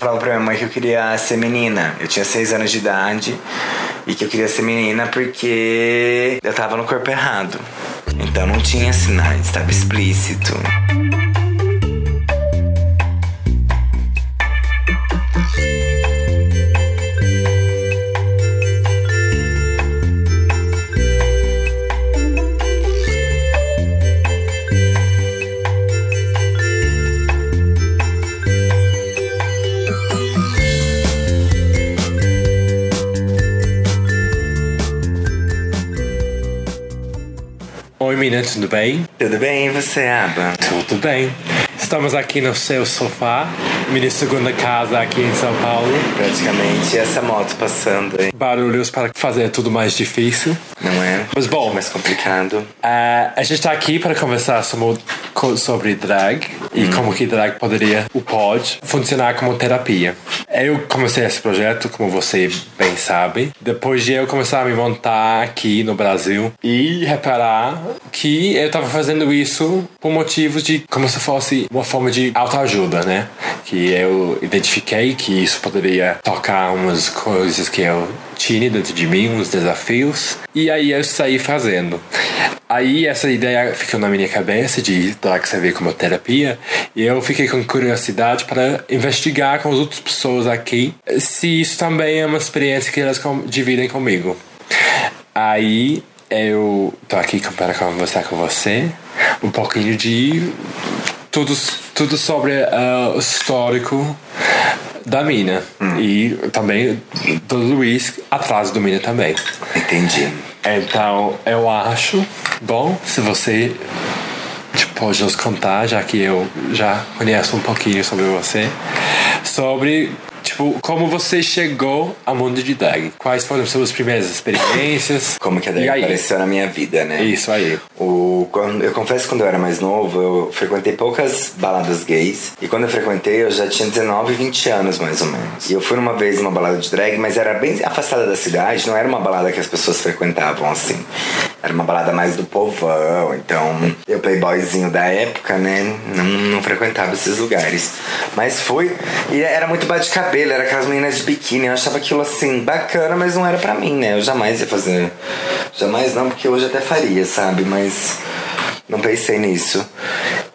Falava pra minha mãe que eu queria ser menina. Eu tinha seis anos de idade e que eu queria ser menina porque eu tava no corpo errado. Então não tinha sinais, estava explícito. Menina, tudo bem? Tudo bem, e você, Aba? Tudo bem. Estamos aqui no seu sofá, minha segunda casa aqui em São Paulo. Praticamente essa moto passando aí, Barulhos para fazer tudo mais difícil. não é? Mas bom, Mais complicado. Ah, a gente está aqui para conversar sobre, sobre drag e como que drag poderia, o pode, funcionar como terapia. Eu comecei esse projeto, como você bem sabe, depois de eu começar a me montar aqui no Brasil e reparar que eu estava fazendo isso por motivos de como se fosse uma forma de autoajuda, né? Que eu identifiquei que isso poderia tocar umas coisas que eu tinha dentro de mim, uns desafios, e aí eu saí fazendo. Aí essa ideia ficou na minha cabeça de drag servir como terapia, e eu fiquei com curiosidade para investigar com as outras pessoas aqui se isso também é uma experiência que elas dividem comigo. Aí eu tô aqui para conversar com você um pouquinho de tudo, tudo sobre ah, o histórico da mina. E também do Luiz atrás do mina também. Entendi. Então eu acho bom se você tipo, pode nos contar, já que eu já conheço um pouquinho sobre você, sobre tipo como você chegou ao mundo de drag. Quais foram suas primeiras experiências? Como que a drag apareceu na minha vida, né? Isso aí. O, quando, eu confesso que quando eu era mais novo, eu frequentei poucas baladas gays. E quando eu frequentei, eu já tinha 19, 20 anos mais ou menos. E eu fui uma vez numa balada de drag, mas era bem afastada da cidade, não era uma balada que as pessoas frequentavam assim. Era uma balada mais do povão. Então, eu, playboyzinho da época, né, não, não frequentava esses lugares. Mas fui, e era muito bate-cabelo, era aquelas meninas de biquíni. Eu achava aquilo assim bacana, mas não era pra mim, né? Eu jamais ia fazer. Jamais não, porque hoje até faria, sabe? Mas não pensei nisso.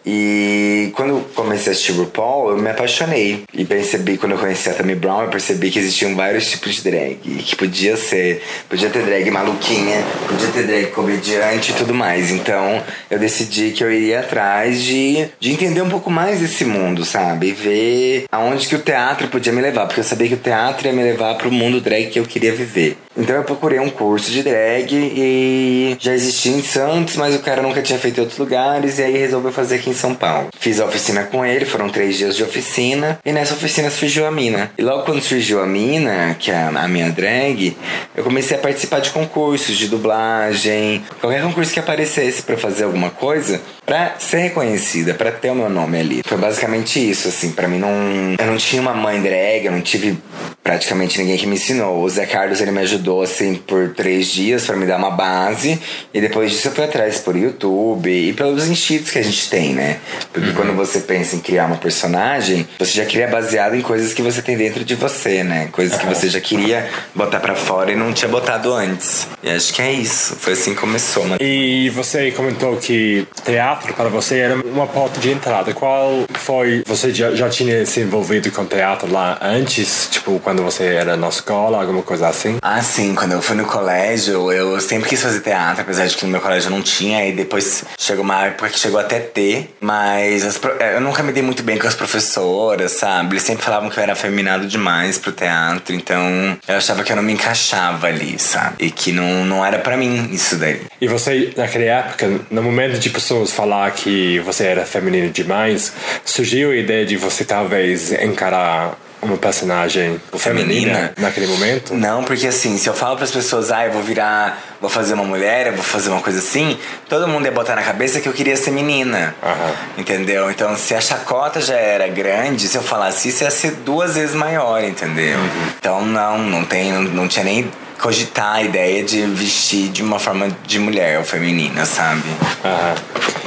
E quando eu comecei a assistir RuPaul, eu me apaixonei. E percebi, quando eu conheci a Tammy Brown, eu percebi que existiam vários tipos de drag. Que podia ser, podia ter drag maluquinha, podia ter drag comediante e tudo mais. Então eu decidi que eu iria atrás de, de entender um pouco mais desse mundo, sabe? E ver aonde que o teatro podia me levar. Porque eu sabia que o teatro ia me levar pro mundo drag que eu queria viver. Então eu procurei um curso de drag e já existia em Santos, mas o cara nunca tinha feito em outros lugares, e aí resolveu fazer aqui em São Paulo. Fiz a oficina com ele, foram três dias de oficina, e nessa oficina surgiu a mina. E logo quando surgiu a mina, que é a, minha drag, eu comecei a participar de concursos de dublagem, qualquer concurso que aparecesse pra fazer alguma coisa, pra ser reconhecida, pra ter o meu nome ali. Foi basicamente isso, assim, pra mim não. Eu não tinha uma mãe drag, eu não tive praticamente ninguém que me ensinou. O Zé Carlos ele me ajudou assim por três dias pra me dar uma base e depois disso eu fui atrás por YouTube e pelos instintos que a gente tem, né? Porque quando você pensa em criar uma personagem, você já cria baseado em coisas que você tem dentro de você, né? Coisas que você já queria botar pra fora e não tinha botado antes. E acho que é isso. Foi assim que começou, né? E você comentou que teatro para você era uma porta de entrada. Qual foi. Você já, já tinha se envolvido com teatro lá antes? Tipo, quando você era na escola, alguma coisa assim? Ah, sim, quando eu fui no colégio, eu sempre quis fazer teatro, apesar de que no meu colégio não tinha, e depois chegou uma época que chegou até ter, mas as pro- eu nunca me dei muito bem com as professoras, sabe? Eles sempre falavam que eu era afeminado demais pro teatro, então eu achava que eu não me encaixava ali, sabe? E que não, não era pra mim isso daí. E você, naquela época, no momento de pessoas falar que você era feminino demais, surgiu a ideia de você talvez encarar uma personagem feminina, Feminina? naquele momento? Não, porque assim, se eu falo pras pessoas, ah, eu vou virar, vou fazer uma mulher, eu vou fazer uma coisa assim, todo mundo ia botar na cabeça que eu queria ser menina. Aham. Entendeu? Então, se a chacota já era grande, se eu falasse isso, ia ser duas vezes maior, entendeu? Então, não, não, tem, não, não tinha nem cogitar a ideia de vestir de uma forma de mulher ou feminina, sabe? Aham.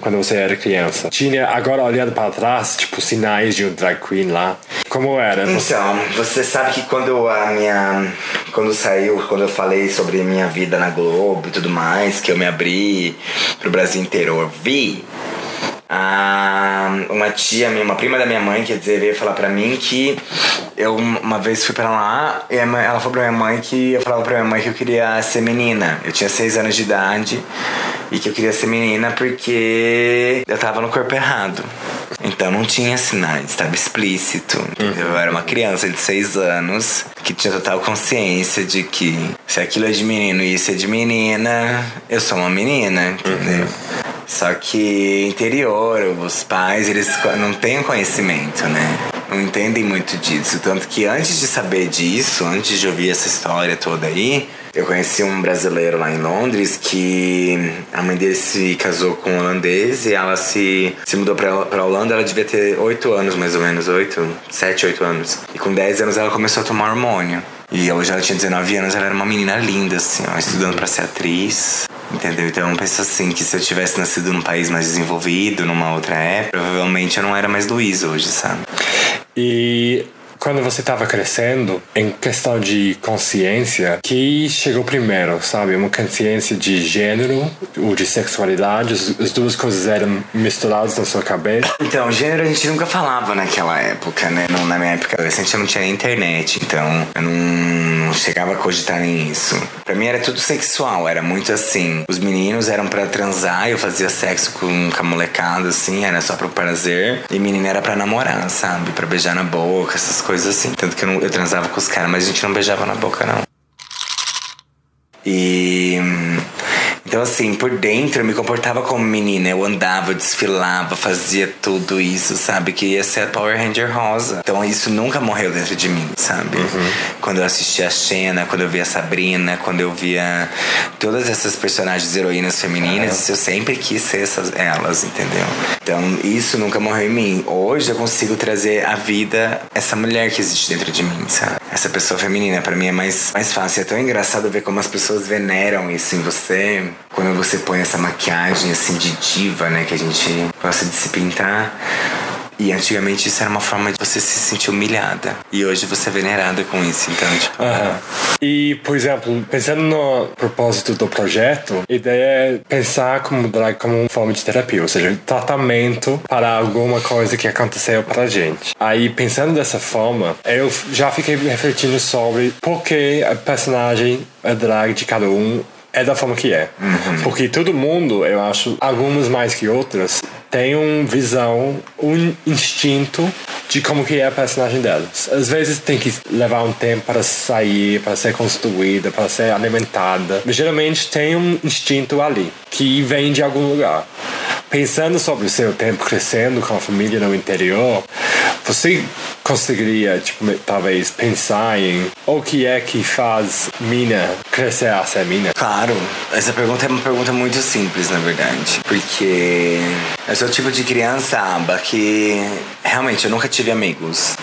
Quando você era criança? Tinha, agora olhando para trás, tipo, sinais de um drag queen lá. Como era? Então, você sabe que quando a minha. Quando saiu, quando eu falei sobre minha vida na Globo e tudo mais, que eu me abri pro Brasil inteiro ouvir a, uma tia minha, uma prima da minha mãe, quer dizer, veio falar pra mim que eu uma vez fui pra lá e ela falou pra minha mãe que eu falava pra minha mãe que eu queria ser menina. Eu tinha seis anos de idade e que eu queria ser menina porque eu tava no corpo errado. Então não tinha sinais, estava explícito. Eu era uma criança de seis anos que tinha total consciência de que se aquilo é de menino e isso é de menina, eu sou uma menina, entendeu? Uhum. Só que interior, os pais, eles não têm conhecimento, né? Não entendem muito disso. Tanto que antes de saber disso, antes de ouvir essa história toda aí, eu conheci um brasileiro lá em Londres que a mãe dele se casou com um holandês e ela se, se mudou pra, pra Holanda. Ela devia ter 8 anos, mais ou menos, 8, 7, 8 anos. E com 10 anos ela começou a tomar hormônio. E hoje ela tinha 19 anos, ela era uma menina linda, assim, ó, estudando para ser atriz. Entendeu? Então eu penso assim que se eu tivesse nascido num país mais desenvolvido, numa outra época, provavelmente eu não era mais Luiz hoje, sabe? E quando você estava crescendo, em questão de consciência, que chegou primeiro, sabe? Uma consciência de gênero ou de sexualidade, as, duas coisas eram misturadas na sua cabeça? Então, gênero a gente nunca falava naquela época, né? na minha época adolescente eu não tinha internet, então eu não, não chegava a cogitar nem isso. Pra mim era tudo sexual, era muito assim. Os meninos eram para transar, eu fazia sexo com, com a molecada, assim, era só pro prazer. E menina era para namorar, sabe? Para beijar na boca, essas coisas assim. Tanto que eu, não, eu transava com os caras, mas a gente não beijava na boca, não. E então, assim, por dentro eu me comportava como menina. Eu andava, eu desfilava, fazia tudo isso, sabe? Que ia ser a Power Ranger rosa. Então, isso nunca morreu dentro de mim, sabe? Uhum. Quando eu assistia a Xena, quando eu via a Sabrina, quando eu via todas essas personagens heroínas femininas, uhum. eu sempre quis ser essas, elas, entendeu? Então, isso nunca morreu em mim. Hoje eu consigo trazer à vida essa mulher que existe dentro de mim, sabe? Essa pessoa feminina, para mim é mais, mais fácil. É tão engraçado ver como as pessoas veneram isso em você quando você põe essa maquiagem assim de diva, né, que a gente gosta de se pintar. E antigamente isso era uma forma de você se sentir humilhada. E hoje você é venerada com isso, então, tipo. Uhum. E, por exemplo, pensando no propósito do projeto, a ideia é pensar como drag como uma forma de terapia, ou seja, tratamento para alguma coisa que aconteceu pra gente. Aí, pensando dessa forma, eu já fiquei refletindo sobre por que a personagem, a drag de cada um é da forma que é. Uhum. Porque todo mundo, eu acho, algumas mais que outras, tem uma visão, um instinto de como que é a personagem delas. Às vezes tem que levar um tempo para sair, para ser construída, para ser alimentada. Mas geralmente tem um instinto ali, que vem de algum lugar. Pensando sobre o seu tempo crescendo com a família no interior, você conseguiria, tipo, talvez pensar em o que é que faz mina crescer a ser mina? Claro, essa pergunta é uma pergunta muito simples, na verdade. Porque eu sou o tipo de criança, aba, que realmente eu nunca tive amigos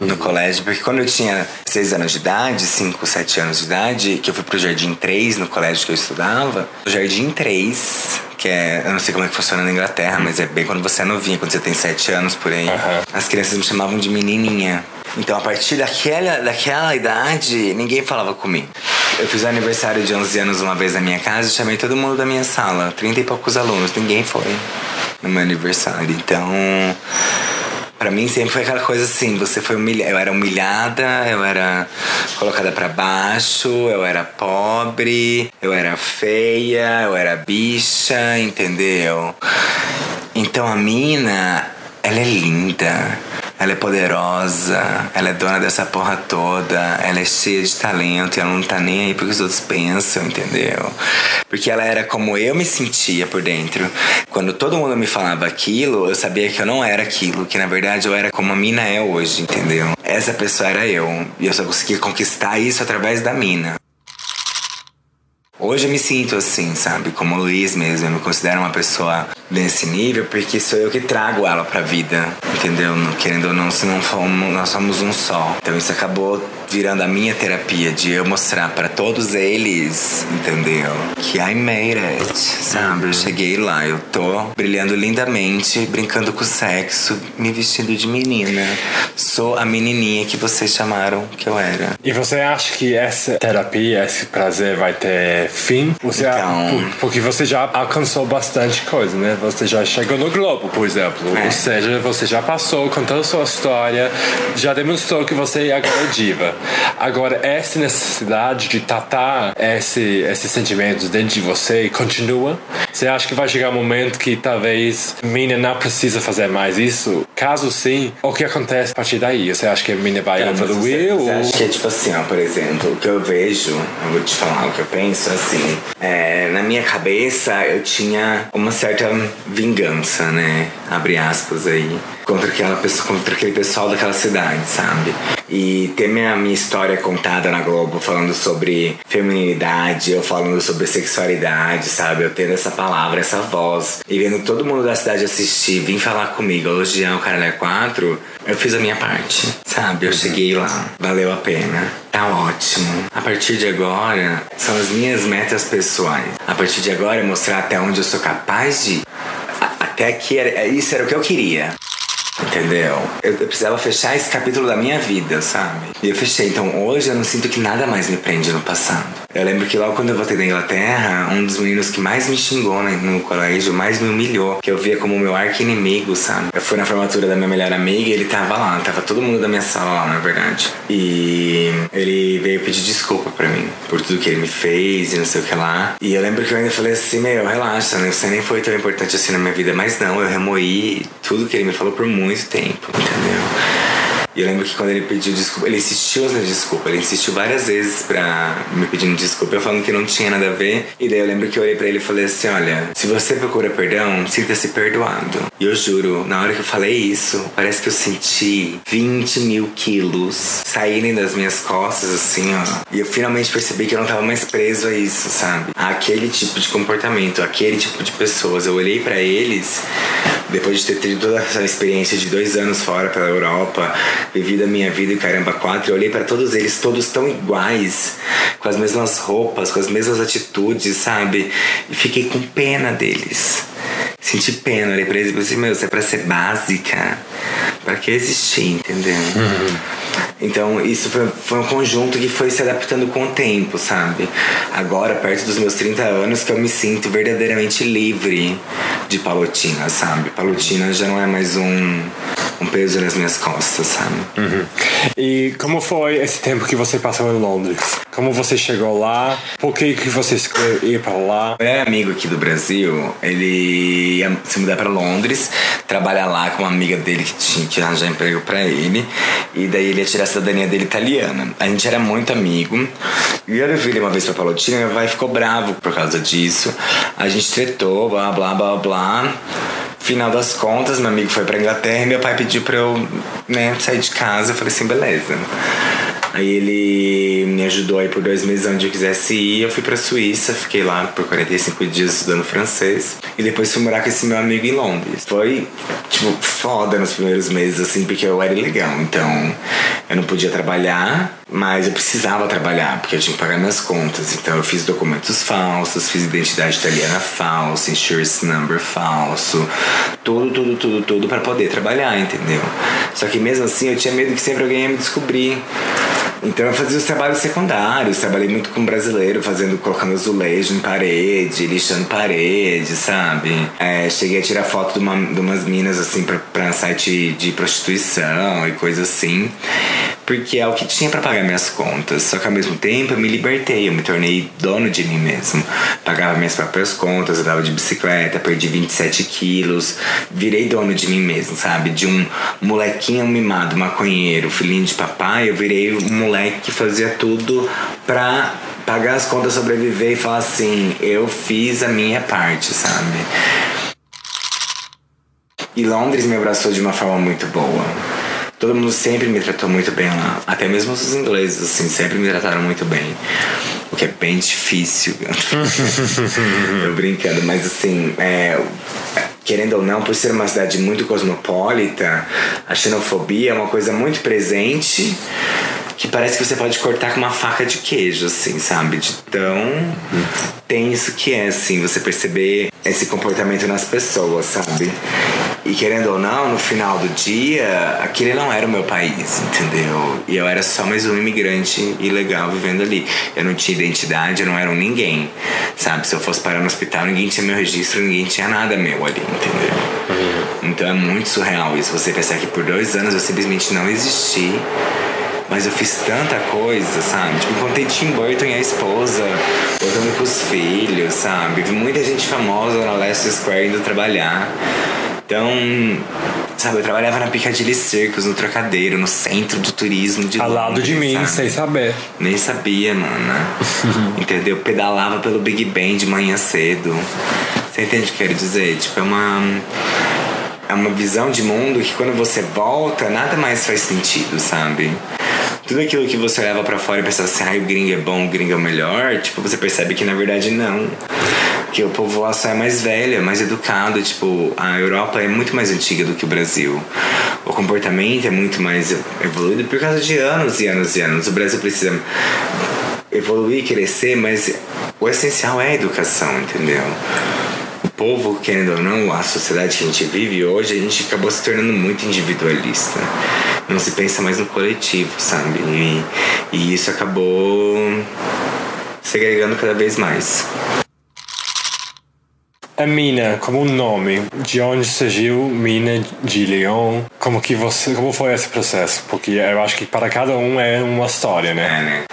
no colégio, porque quando eu tinha 6 anos de idade, 5, 7 anos de idade, que eu fui pro Jardim 3 no colégio que eu estudava, o Jardim 3, que é, eu não sei como é que funciona na Inglaterra, mas é bem quando você é novinha, quando você tem 7 anos por aí, uhum. as crianças me chamavam de menininha. Então, a partir daquela, daquela idade, ninguém falava comigo. Eu fiz o aniversário de 11 anos uma vez na minha casa e chamei todo mundo da minha sala, 30 e poucos alunos, ninguém foi no meu aniversário. Então, para mim sempre foi aquela coisa assim, você foi humilhada, eu era humilhada, eu era colocada para baixo, eu era pobre, eu era feia, eu era bicha, entendeu? Então a mina, ela é linda ela é poderosa, ela é dona dessa porra toda, ela é cheia de talento e ela não tá nem aí porque os outros pensam, entendeu? Porque ela era como eu me sentia por dentro. Quando todo mundo me falava aquilo, eu sabia que eu não era aquilo, que na verdade eu era como a mina é hoje, entendeu? Essa pessoa era eu. E eu só consegui conquistar isso através da mina. Hoje eu me sinto assim, sabe? Como Luiz mesmo. Eu me considero uma pessoa nesse nível porque sou eu que trago ela pra vida, entendeu? Querendo ou não, se não formos, nós somos um só. Então isso acabou virando a minha terapia de eu mostrar para todos eles, entendeu? Que I made it, sabe? Eu cheguei lá, eu tô brilhando lindamente, brincando com o sexo, me vestindo de menina. Sou a menininha que vocês chamaram que eu era. E você acha que essa terapia, esse prazer vai ter fim? Você Então- Porque você já alcançou bastante coisa, né? Você já chegou no Globo, por exemplo. É. Ou seja, você já passou, contou a sua história, já demonstrou que você é diva. Agora, essa necessidade de tratar esse, esses sentimentos dentro de você continua? Você acha que vai chegar um momento que talvez a mina não precisa fazer mais isso? Caso sim, o que acontece a partir daí? Você acha que a mina vai Então, evoluir? Você, você ou... acha que é tipo assim, ó, por exemplo, o que eu vejo, eu vou te falar o que eu penso, assim, é, na minha cabeça eu tinha uma certa vingança, né? Abre aspas aí. Contra, aquela pessoa, contra aquele pessoal daquela cidade, sabe? E ter minha, minha história contada na Globo falando sobre feminilidade, eu falando sobre sexualidade, sabe? Eu tendo essa palavra, essa voz. E vendo todo mundo da cidade assistir, vir falar comigo, elogiar o Caralho 4, eu fiz a minha parte, sabe? Eu cheguei lá, valeu a pena. Tá ótimo. A partir de agora, são as minhas metas pessoais. A partir de agora, é mostrar até onde eu sou capaz de. Até aqui, era, isso era o que eu queria. Entendeu? Eu, eu precisava fechar esse capítulo da minha vida, sabe? E eu fechei. Então hoje eu não sinto que nada mais me prende no passado. Eu lembro que logo quando eu voltei da Inglaterra, um dos meninos que mais me xingou né, no colégio, mais me humilhou, que eu via como meu arqui-inimigo, sabe? Eu fui na formatura da minha melhor amiga e ele tava lá, tava todo mundo da minha sala lá, na verdade. E ele veio pedir desculpa pra mim por tudo que ele me fez e não sei o que lá. E eu lembro que eu ainda falei assim: Meu, relaxa, né? Você nem foi tão importante assim na minha vida, mas não, eu remoí tudo que ele me falou por muito tempo, entendeu? E eu lembro que quando ele pediu desculpa, ele insistiu na desculpa, ele insistiu várias vezes pra me pedindo desculpa, eu falando que não tinha nada a ver. E daí eu lembro que eu olhei pra ele e falei assim: Olha, se você procura perdão, sinta-se perdoado. E eu juro, na hora que eu falei isso, parece que eu senti 20 mil quilos saírem das minhas costas, assim, ó. E eu finalmente percebi que eu não tava mais preso a isso, sabe? Aquele tipo de comportamento, aquele tipo de pessoas. Eu olhei pra eles depois de ter tido toda essa experiência de dois anos fora pela Europa, vivido a minha vida em caramba quatro, eu olhei para todos eles, todos tão iguais, com as mesmas roupas, com as mesmas atitudes, sabe? E fiquei com pena deles. Senti pena, olhei pra eles e falei assim, meu, isso é pra ser básica. Pra que existir, entendeu? Então, isso foi, foi um conjunto que foi se adaptando com o tempo, sabe? Agora, perto dos meus 30 anos, que eu me sinto verdadeiramente livre de palotina, sabe? Palotina já não é mais um, um peso nas minhas costas, sabe? E como foi esse tempo que você passou em Londres? Como você chegou lá? Por que, que você escolheu ir para lá? Meu amigo aqui do Brasil, ele ia se mudar pra Londres, trabalhar lá com uma amiga dele que tinha que arranjar emprego pra ele. E daí ele ia tirar a cidadania dele italiana. A gente era muito amigo. E eu levei ele uma vez pra Palotina meu pai ficou bravo por causa disso. A gente tretou, blá blá blá blá. Final das contas, meu amigo foi pra Inglaterra e meu pai pediu pra eu né, sair de casa. Eu falei assim, beleza. Aí ele me ajudou aí por dois meses onde eu quisesse ir. Eu fui pra Suíça, fiquei lá por 45 dias estudando francês. E depois fui morar com esse meu amigo em Londres. Foi, tipo, foda nos primeiros meses, assim, porque eu era ilegal. Então, eu não podia trabalhar, mas eu precisava trabalhar, porque eu tinha que pagar minhas contas. Então, eu fiz documentos falsos, fiz identidade italiana falsa, insurance number falso. Tudo, tudo, tudo, tudo pra poder trabalhar, entendeu? Só que mesmo assim, eu tinha medo que sempre alguém ia me descobrir. Então eu fazia os trabalhos secundários, trabalhei muito com brasileiro, fazendo, colocando azulejo em parede, lixando parede, sabe? É, cheguei a tirar foto de, uma, de umas minas assim pra, pra site de prostituição e coisa assim. Porque é o que tinha pra pagar minhas contas. Só que ao mesmo tempo eu me libertei, eu me tornei dono de mim mesmo. Pagava minhas próprias contas, andava de bicicleta, perdi 27 quilos, virei dono de mim mesmo, sabe? De um molequinho mimado, maconheiro, filhinho de papai, eu virei um moleque que fazia tudo pra pagar as contas, sobreviver e falar assim: eu fiz a minha parte, sabe? E Londres me abraçou de uma forma muito boa. Todo mundo sempre me tratou muito bem lá. Até mesmo os ingleses, assim, sempre me trataram muito bem. O que é bem difícil. Eu brincando, mas assim, é, querendo ou não, por ser uma cidade muito cosmopolita, a xenofobia é uma coisa muito presente que parece que você pode cortar com uma faca de queijo, assim, sabe? De tão tem isso que é, assim, você perceber esse comportamento nas pessoas, sabe? E querendo ou não, no final do dia, aquele não era o meu país, entendeu? E eu era só mais um imigrante ilegal vivendo ali. Eu não tinha identidade, eu não era um ninguém, sabe? Se eu fosse parar no hospital, ninguém tinha meu registro, ninguém tinha nada meu ali, entendeu? Uhum. Então é muito surreal isso. Você pensar que por dois anos eu simplesmente não existi mas eu fiz tanta coisa, sabe? Tipo, encontrei Tim Burton e a esposa, voltando com os filhos, sabe? Vi muita gente famosa na Leicester Square indo trabalhar. Então, sabe, eu trabalhava na Piccadilly Circus, no Trocadeiro, no centro do turismo de Ao Londres, lado de mim, sabe? sem saber. Nem sabia, mano. Entendeu? Pedalava pelo Big Ben de manhã cedo. Você entende o que eu quero dizer? Tipo, é uma. É uma visão de mundo que quando você volta, nada mais faz sentido, sabe? Tudo aquilo que você leva para fora e pensa assim, ah, o gringo é bom, o gringo é o melhor, tipo, você percebe que na verdade não. Que o povo lá só é mais velho, é mais educado, tipo, a Europa é muito mais antiga do que o Brasil. O comportamento é muito mais evoluído por causa de anos e anos e anos. O Brasil precisa evoluir, crescer, mas o essencial é a educação, entendeu? Povo, querendo ou não, a sociedade que a gente vive hoje, a gente acabou se tornando muito individualista. Não se pensa mais no coletivo, sabe? E, e isso acabou segregando cada vez mais. A Mina, como um nome, de onde surgiu Mina de Leon? Como que você, como foi esse processo? Porque eu acho que para cada um é uma história, né? É, né?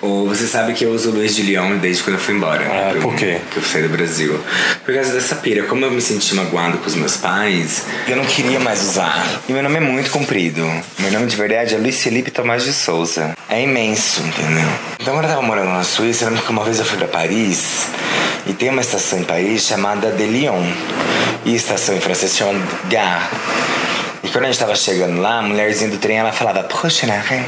Ou você sabe que eu uso Luiz de Lyon desde quando eu fui embora. Ah, pro- por quê? Que eu saí do Brasil. Por causa dessa pira. Como eu me senti magoado com os meus pais, eu não queria mais usar. E meu nome é muito comprido. Meu nome de verdade é Luiz Felipe Tomás de Souza. É imenso, entendeu? Então quando eu tava morando na Suíça, eu lembro que uma vez eu fui pra Paris e tem uma estação em Paris chamada de Lyon. E estação em francês chama Gare. E quando a gente tava chegando lá, a mulherzinha do trem ela falava Prochaine arrêt,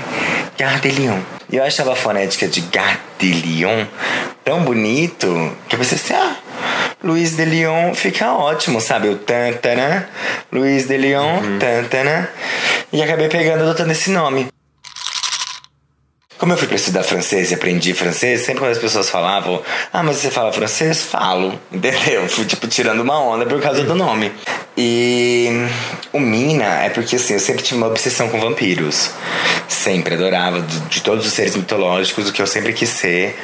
Gare de Lyon. E eu achava a fonética de Gare de Lyon tão bonito que eu pensei assim, ah, Luiz de Lyon fica ótimo, sabe? O tantana, Luiz de Lyon, tantana. E acabei pegando e adotando esse nome. Como eu fui pra estudar francês e aprendi francês, sempre quando as pessoas falavam, ah, mas você fala francês? Falo, entendeu? Fui, tipo, tirando uma onda por causa do nome. E o Mina é porque, assim, eu sempre tive uma obsessão com vampiros. Sempre adorava, de, de todos os seres mitológicos, o que eu sempre quis ser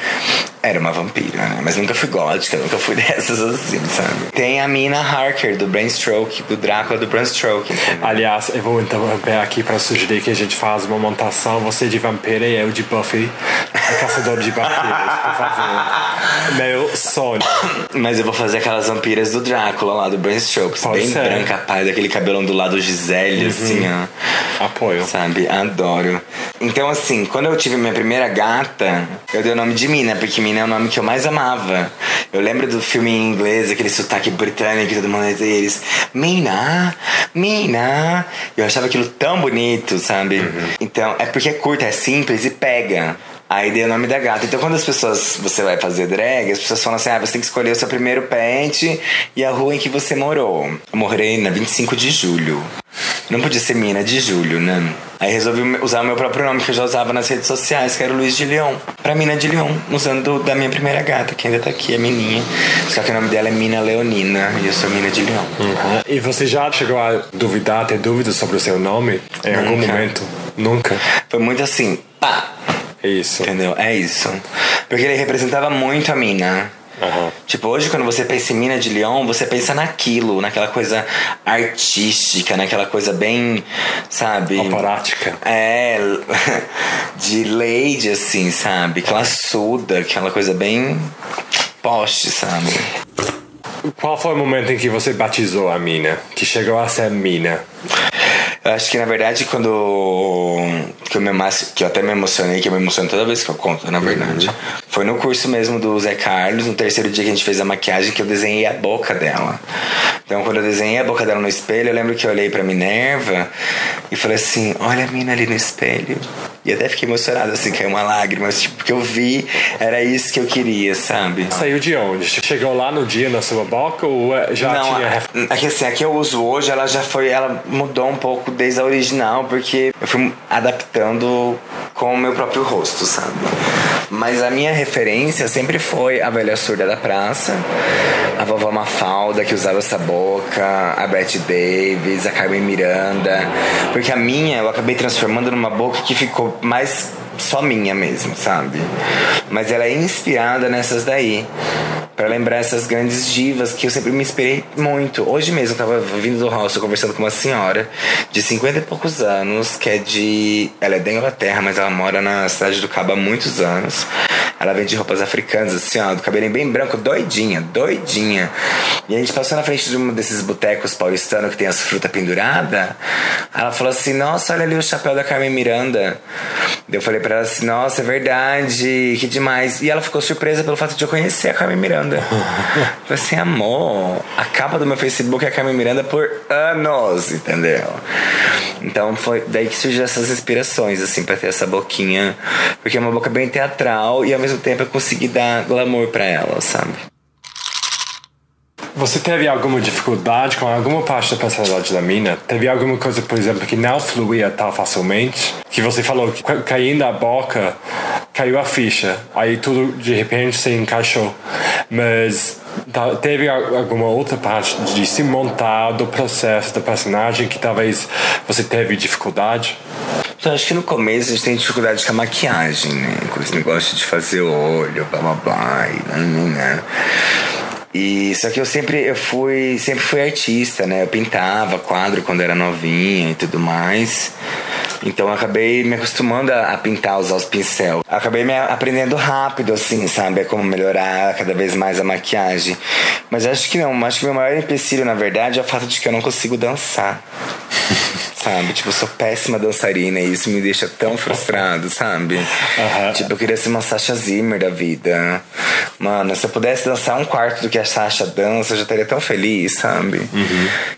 era uma vampira, né? Mas nunca fui gótica, nunca fui dessas assim, sabe? Tem a Mina Harker, do Bram Stoker, do Drácula do Bram Stoker. entendeu? Aliás, eu vou interromper aqui para sugerir que a gente faça uma montação, você de vampira e eu de Buffy, a caçadora de vampiros, por favor. Meu sonho. Mas eu vou fazer aquelas vampiras do Drácula lá, do. Pode bem ser. branca, pai, daquele cabelo ondulado Gisele, assim, ó. Apoio. Sabe? Adoro. Então, assim, quando eu tive minha primeira gata, eu dei o nome de Mina, porque Mina é o nome que eu mais amava. Eu lembro do filme em inglês, aquele sotaque britânico, todo mundo eles, Mina, Mina. Eu achava aquilo tão bonito, sabe? Então, é porque é curto, é simples e pega. Aí dei o nome da gata. Então, quando as pessoas, você vai fazer drag, as pessoas falam assim: ah, você tem que escolher o seu primeiro pente e a rua em que você morou. Eu morei na 25 de julho. Não podia ser Mina de Julho, né? Aí resolvi usar o meu próprio nome, que eu já usava nas redes sociais, que era o Luiz de Leon. Pra Mina de Leon, usando da minha primeira gata, que ainda tá aqui, a Mininha. Só que o nome dela é Mina Leonina, e eu sou Mina de Leon. Uhum. E você já chegou a duvidar, ter dúvidas sobre o seu nome? Em algum Nunca. momento? Nunca. Foi muito assim, pá, É isso. entendeu? É isso. Porque ele representava muito a Mina. Aham. Tipo, hoje quando você pensa em Mina de Leon, você pensa naquilo, naquela coisa artística, naquela coisa bem, sabe? Aparática. É, de lady, assim, sabe? Classuda, aquela coisa bem poste, sabe? Qual foi o momento em que você batizou a mina? Que chegou a ser mina? Eu acho que na verdade quando que eu, me, que eu até me emocionei, que eu me emociono toda vez que eu conto, na verdade. Foi no curso mesmo do Zé Carlos, no terceiro dia que a gente fez a maquiagem, que eu desenhei a boca dela. Então quando eu desenhei a boca dela no espelho, eu lembro que eu olhei pra Minerva e falei assim: olha a mina ali no espelho. E até fiquei emocionado, assim, caiu uma lágrima, tipo, porque eu vi, era isso que eu queria, sabe? Saiu de onde? Chegou lá no dia na sua boca ou é, já Não, tinha. a, a que assim, a que eu uso hoje, ela já foi, ela mudou um pouco desde a original, porque eu fui adaptando com o meu próprio rosto, sabe? Mas a minha referência sempre foi a velha surda da praça, a vovó Mafalda, que usava essa boca, a Bette Davis, a Carmen Miranda. Porque a minha eu acabei transformando numa boca que ficou mais só minha mesmo, sabe? Mas ela é inspirada nessas daí. Pra lembrar essas grandes divas que eu sempre me inspirei muito. Hoje mesmo eu tava vindo do hostel conversando com uma senhora de 50 e poucos anos, que é de. Ela é da Inglaterra, mas ela mora na cidade do Cabo há muitos anos. Ela vende roupas africanas, assim, ó, do cabelinho bem branco, doidinha, doidinha. E a gente passou na frente de um desses botecos paulistanos que tem as frutas penduradas. Ela falou assim: Nossa, olha ali o chapéu da Carmen Miranda. Eu falei pra ela assim: Nossa, é verdade, que demais. E ela ficou surpresa pelo fato de eu conhecer a Carmen Miranda. falei assim: Amor, a capa do meu Facebook é a Carmen Miranda por anos, entendeu? Então foi daí que surgiram essas inspirações, assim, pra ter essa boquinha. Porque é uma boca bem teatral e ao mesmo tempo eu consegui dar glamour pra ela, sabe? Você teve alguma dificuldade com alguma parte da personalidade da mina? Teve alguma coisa, por exemplo, que não fluía tão facilmente? Que você falou que ca- caindo a boca, caiu a ficha. Aí tudo de repente se encaixou. Mas tá- teve al- alguma outra parte de se montar do processo da personagem que talvez você teve dificuldade? Então, acho que no começo a gente tem dificuldade com a maquiagem, né? Com esse negócio de fazer olho, blá blá blá, e né, né, né. E só que eu sempre eu fui sempre fui artista, né? Eu pintava quadro quando era novinha e tudo mais. Então eu acabei me acostumando a, a pintar, usar os pincel. Acabei me aprendendo rápido, assim, sabe? Como melhorar cada vez mais a maquiagem. Mas acho que não, acho que meu maior empecilho, na verdade, é o fato de que eu não consigo dançar. Sabe? Tipo, eu sou péssima dançarina e isso me deixa tão frustrado, sabe? Aham. Tipo, eu queria ser uma Sasha Zimmer da vida. Mano, se eu pudesse dançar um quarto do que a Sasha dança, eu já estaria tão feliz, sabe?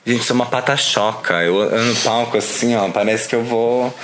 Gente, sou uma pata-choca. Eu ando no palco assim, ó, parece que eu vou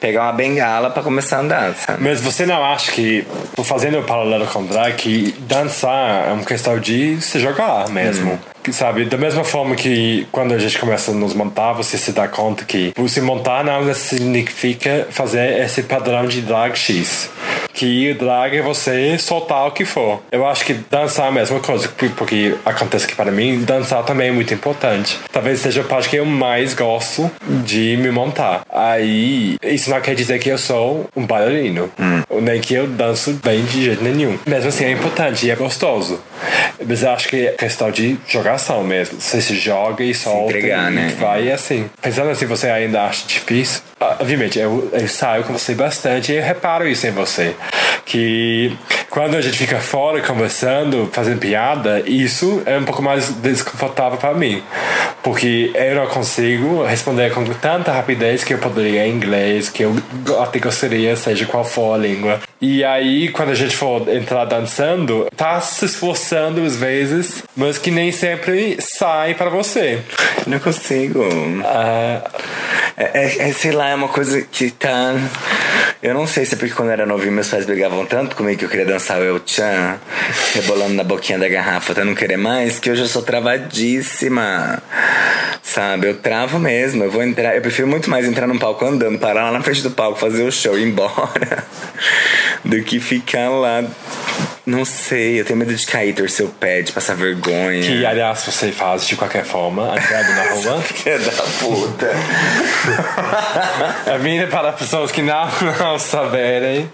pegar uma bengala pra começar a andar, sabe? Mas você não acha que, fazendo o paralelo com drag, que dançar é uma questão de se jogar mesmo? Que, Sabe, da mesma forma que quando a gente começa a nos montar, você se dá conta que se montar não significa fazer esse padrão de drag X. Que o drag é você soltar o que for. Eu acho que dançar é a mesma coisa, por- porque acontece que para mim, dançar também é muito importante. Talvez seja a parte que eu mais gosto de me montar. Aí, isso não quer dizer que eu sou um bailarino, ou nem que eu danço bem de jeito nenhum. Mesmo assim, é importante e é gostoso. Mas eu acho que é questão de jogação mesmo. Você se joga e solta entregar, e né? vai assim. Pensando assim, você ainda acha difícil? Ah, Obviamente, eu, eu saio com você bastante e eu reparo isso em você. Que quando a gente fica fora conversando, fazendo piada, isso é um pouco mais desconfortável para mim. Porque eu não consigo responder com tanta rapidez que eu poderia em inglês, que eu até gostaria, seja qual for a língua. E aí, quando a gente for entrar dançando, tá se esforçando às vezes, mas que nem sempre sai para você. Não consigo. Ah, É, é- é, sei lá, é uma coisa que tá. Eu não sei se é porque quando eu era novinho meus pais brigavam tanto comigo que eu queria dançar o El Chan, rebolando na boquinha da garrafa até não querer mais, que hoje eu sou travadíssima. Sabe, eu travo mesmo. Eu vou entrar. Eu prefiro muito mais entrar num palco andando, parar lá na frente do palco, fazer o show e ir embora. do que ficar lá. Não sei, eu tenho medo de cair, torcer o pé, de passar vergonha. que, aliás, você faz de qualquer forma, andando na rua. Filha da puta. A minha, para pessoas que não, não saberem,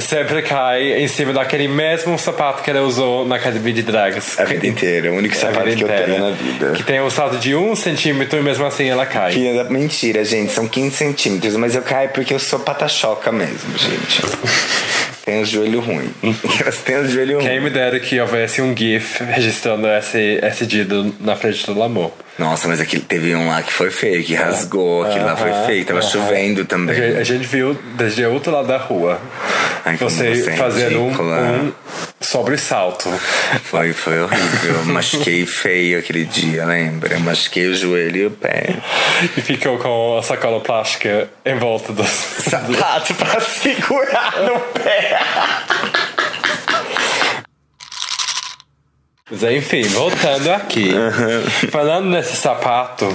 sempre cai em cima daquele mesmo sapato que ela usou na academia de drags. A vida inteira, o único sapato que eu inteira. tenho na vida. Que tem um salto de um centímetro e mesmo assim ela cai. Filha da... Mentira, gente, são 15 centímetros, mas eu caio porque eu sou pata-choca mesmo, gente. têm o joelho ruim. elas têm joelho Quem ruim. me dera que houvesse um GIF registrando esse, esse dia do- na frente do amor. Nossa, mas aquele, teve um lá que foi feio, que rasgou, aquele lá foi feio, tava aham. chovendo A também. gente, a gente viu desde o outro lado da rua. Ai, você você fazendo um, ridícula. um sobressalto. Foi, foi horrível. Eu machuquei feio aquele dia, lembra? Eu machuquei o joelho e o pé. E ficou com a sacola plástica em volta do. Sapato pra segurar no pé. Mas enfim, voltando aqui. Falando nesse sapato,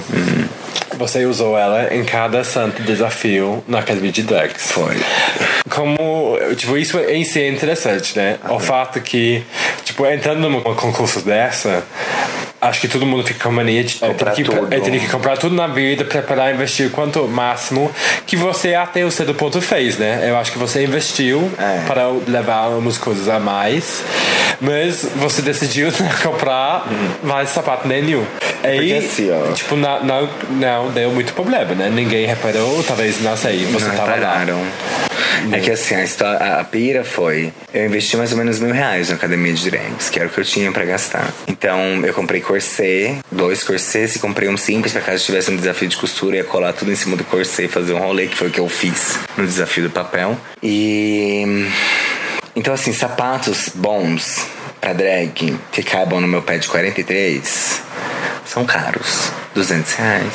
você usou ela em cada santo desafio na academia de drags. Foi. Como, tipo, isso em si é interessante, né? O fato que, tipo, entrando num concurso dessa, acho que todo mundo fica com a mania de tenho que, eu tenho que comprar tudo na vida, preparar, investir quanto máximo que você até o cedo ponto fez, né? Eu acho que você investiu É. para levar umas coisas a mais, mas você decidiu não comprar mais sapato nenhum. Aí, assim, tipo, não, não, não deu muito problema, né? Ninguém reparou, talvez, não sei, você Não tava lá. É que assim, a, história, a- pira foi. Eu investi mais ou menos mil reais na academia de drags, que era o que eu tinha pra gastar. Então eu comprei corset, dois corsets e comprei um simples pra caso tivesse um desafio de costura, ia colar tudo em cima do corset e fazer um rolê, que foi o que eu fiz no desafio do papel. E. Então, assim, sapatos bons pra drag que caibam no meu pé de 43 são caros. 200 reais.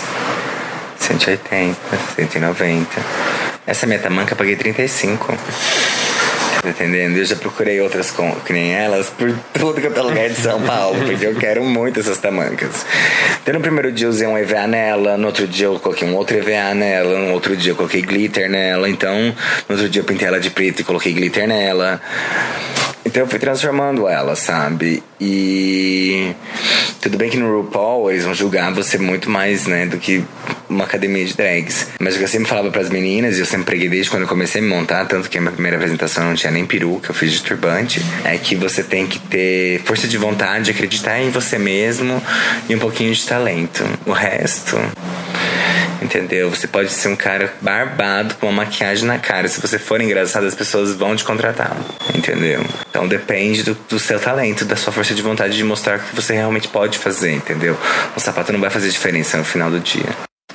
180, 190. Essa minha tamanca eu paguei 35. Tá entendendo? Eu já procurei outras com, que nem elas por tudo que eu tô lugar de São Paulo, porque eu quero muito essas tamancas. Então no primeiro dia eu usei um EVA nela, no outro dia eu coloquei um outro EVA nela, no outro dia eu coloquei glitter nela, então no outro dia eu pintei ela de preto e coloquei glitter nela. Então eu fui transformando ela, sabe? E tudo bem que no RuPaul eles vão julgar você muito mais, né, do que uma academia de drags. Mas o que eu sempre falava pras meninas, e eu sempre preguei desde quando eu comecei a me montar, tanto que a minha primeira apresentação não tinha nem peruca, eu fiz de turbante, é que você tem que ter força de vontade, acreditar em você mesmo e um pouquinho de talento. O resto. Entendeu? Você pode ser um cara barbado com uma maquiagem na cara. Se você for engraçado, as pessoas vão te contratar. Entendeu? Então depende do, do seu talento, da sua força de vontade de mostrar o que você realmente pode fazer, entendeu? O sapato não vai fazer diferença no final do dia.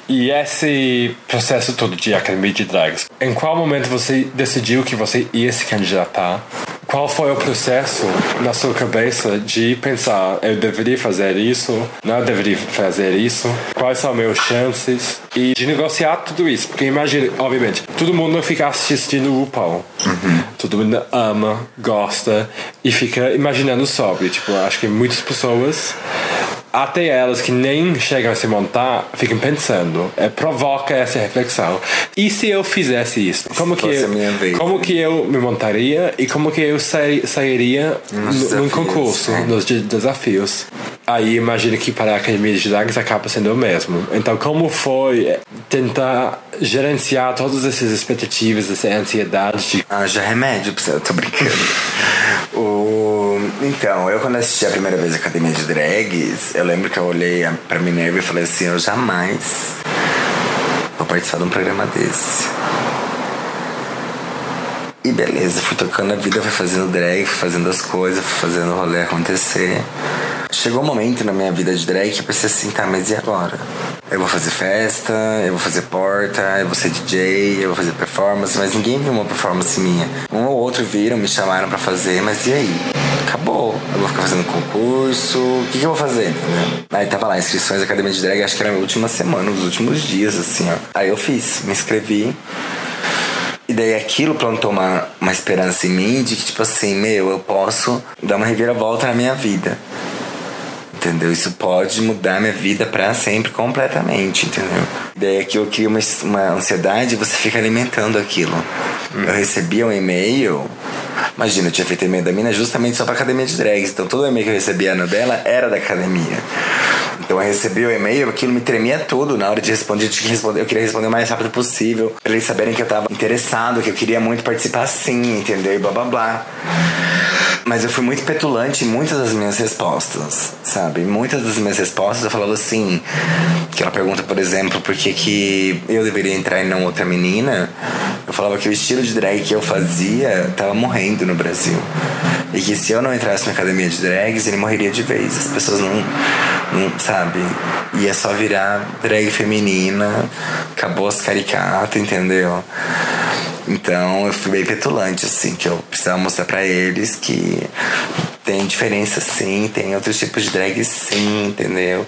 E esse processo todo de academia de drags, em qual momento você decidiu que você ia se candidatar? Qual foi o processo na sua cabeça de pensar, eu deveria fazer isso, não deveria fazer isso, quais são meus chances e de negociar tudo isso? Porque imagina, obviamente, todo mundo fica assistindo o RuPaul, todo mundo ama, gosta e fica imaginando sobre. Tipo, acho que muitas pessoas até elas que nem chegam a se montar ficam pensando, é, provoca essa reflexão. E se eu fizesse isso? Como que fosse eu, vez, como né? que eu me montaria e como que eu sai- sairia Nos no- num concurso, né? nos de- desafios? Aí imagina que para a academia de drags acaba sendo o mesmo. Então como foi é, tentar gerenciar todas essas expectativas, essa ansiedade de Ah, já remédio pra você, eu tô brincando. o... Então, eu quando assisti a primeira vez a Academia de Drags, eu lembro que eu olhei pra Minerva e falei assim, eu jamais vou participar de um programa desse. E beleza, fui tocando a vida, fui fazendo drag, fui fazendo as coisas, fui fazendo o rolê acontecer. Chegou um momento na minha vida de drag que eu pensei assim, tá, mas e agora? Eu vou fazer festa, eu vou fazer porta, eu vou ser DJ, eu vou fazer performance, mas ninguém viu uma performance minha. Um ou outro viram, me chamaram pra fazer, mas e aí? Acabou. Eu vou ficar fazendo concurso, o que, que eu vou fazer, entendeu? Aí tava lá, inscrições da Academia de Drag, acho que era a minha última semana, os últimos dias, assim, ó. Aí eu fiz, me inscrevi. E daí aquilo plantou uma, uma esperança em mim de que, tipo assim, meu, eu posso dar uma reviravolta na minha vida. Entendeu? Isso pode mudar minha vida pra sempre, completamente, entendeu? Daí aquilo cria uma, uma ansiedade e você fica alimentando aquilo. Eu recebia um e-mail. Imagina, eu tinha feito e-mail da mina justamente só pra academia de drags. Então todo e-mail que eu recebia no dela era da academia. Então eu recebi o e-mail, aquilo me tremia tudo na hora de responder. Eu, que responder, eu queria responder o mais rápido possível. Pra eles saberem que eu tava interessado, que eu queria muito participar sim, entendeu? E blá blá blá. Mas eu fui muito petulante em muitas das minhas respostas, sabe? Muitas das minhas respostas eu falava assim. Que ela pergunta, por exemplo, por que, que eu deveria entrar e não outra menina. Eu falava que o estilo de drag que eu fazia tava morrendo no Brasil. E que se eu não entrasse na academia de drags, ele morreria de vez. As pessoas não, não sabe? Ia só virar drag feminina, acabou as caricatas, entendeu? Então eu fui bem petulante, assim, que eu precisava mostrar pra eles que tem diferença sim, tem outros tipos de drag sim, entendeu?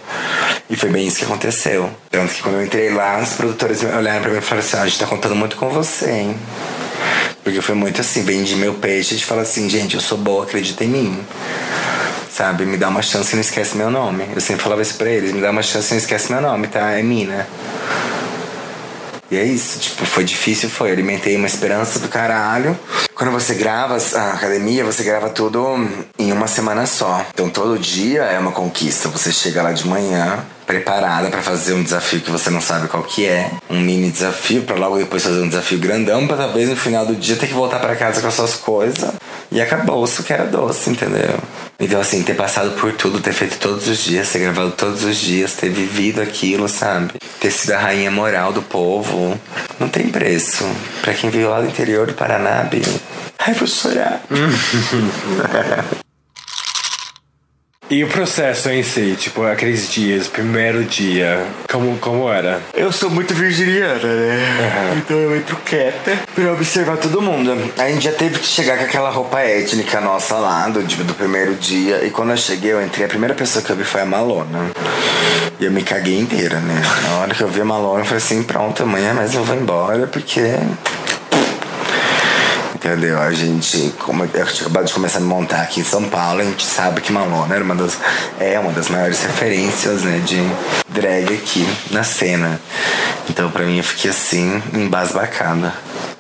E foi bem isso que aconteceu. Tanto que quando eu entrei lá, os produtores olharam pra mim e falaram assim: ah, a gente tá contando muito com você, hein? Porque foi muito assim, vendi meu peixe de falar assim, gente, eu sou boa, acredita em mim. Sabe, me dá uma chance e não esquece meu nome. Eu sempre falava isso pra eles, me dá uma chance e não esquece meu nome, tá? É Mina. E é isso, tipo, foi difícil, foi. alimentei uma esperança do caralho. Quando você grava a academia, você grava tudo em uma semana só. Então todo dia é uma conquista. Você chega lá de manhã, preparada para fazer um desafio que você não sabe qual que é, um mini desafio para logo depois fazer um desafio grandão para talvez no final do dia ter que voltar para casa com as suas coisas e acabou o que era doce, entendeu? Então assim, ter passado por tudo, ter feito todos os dias, ter gravado todos os dias, ter vivido aquilo, sabe? Ter sido a rainha moral do povo, não tem preço. Para quem veio lá do interior do Paraná, Bill. Ai, vou chorar. E o processo em si, tipo, aqueles dias, primeiro dia, como, como era? Eu sou muito virginiana, né? Uhum. Então eu entro quieta pra observar todo mundo. A gente já teve que chegar com aquela roupa étnica nossa lá, do, do primeiro dia. E quando eu cheguei, eu entrei, a primeira pessoa que eu vi foi a Malona. E eu me caguei inteira, né? Na hora que eu vi a Malona, eu falei assim, pronto, amanhã mas eu vou embora, porque entendeu? A gente, como eu tinha acabado de começar a montar aqui em São Paulo, a gente sabe que Malona era uma das, é uma das maiores referências, né, de drag aqui na cena. Então, pra mim, eu fiquei assim, embasbacada.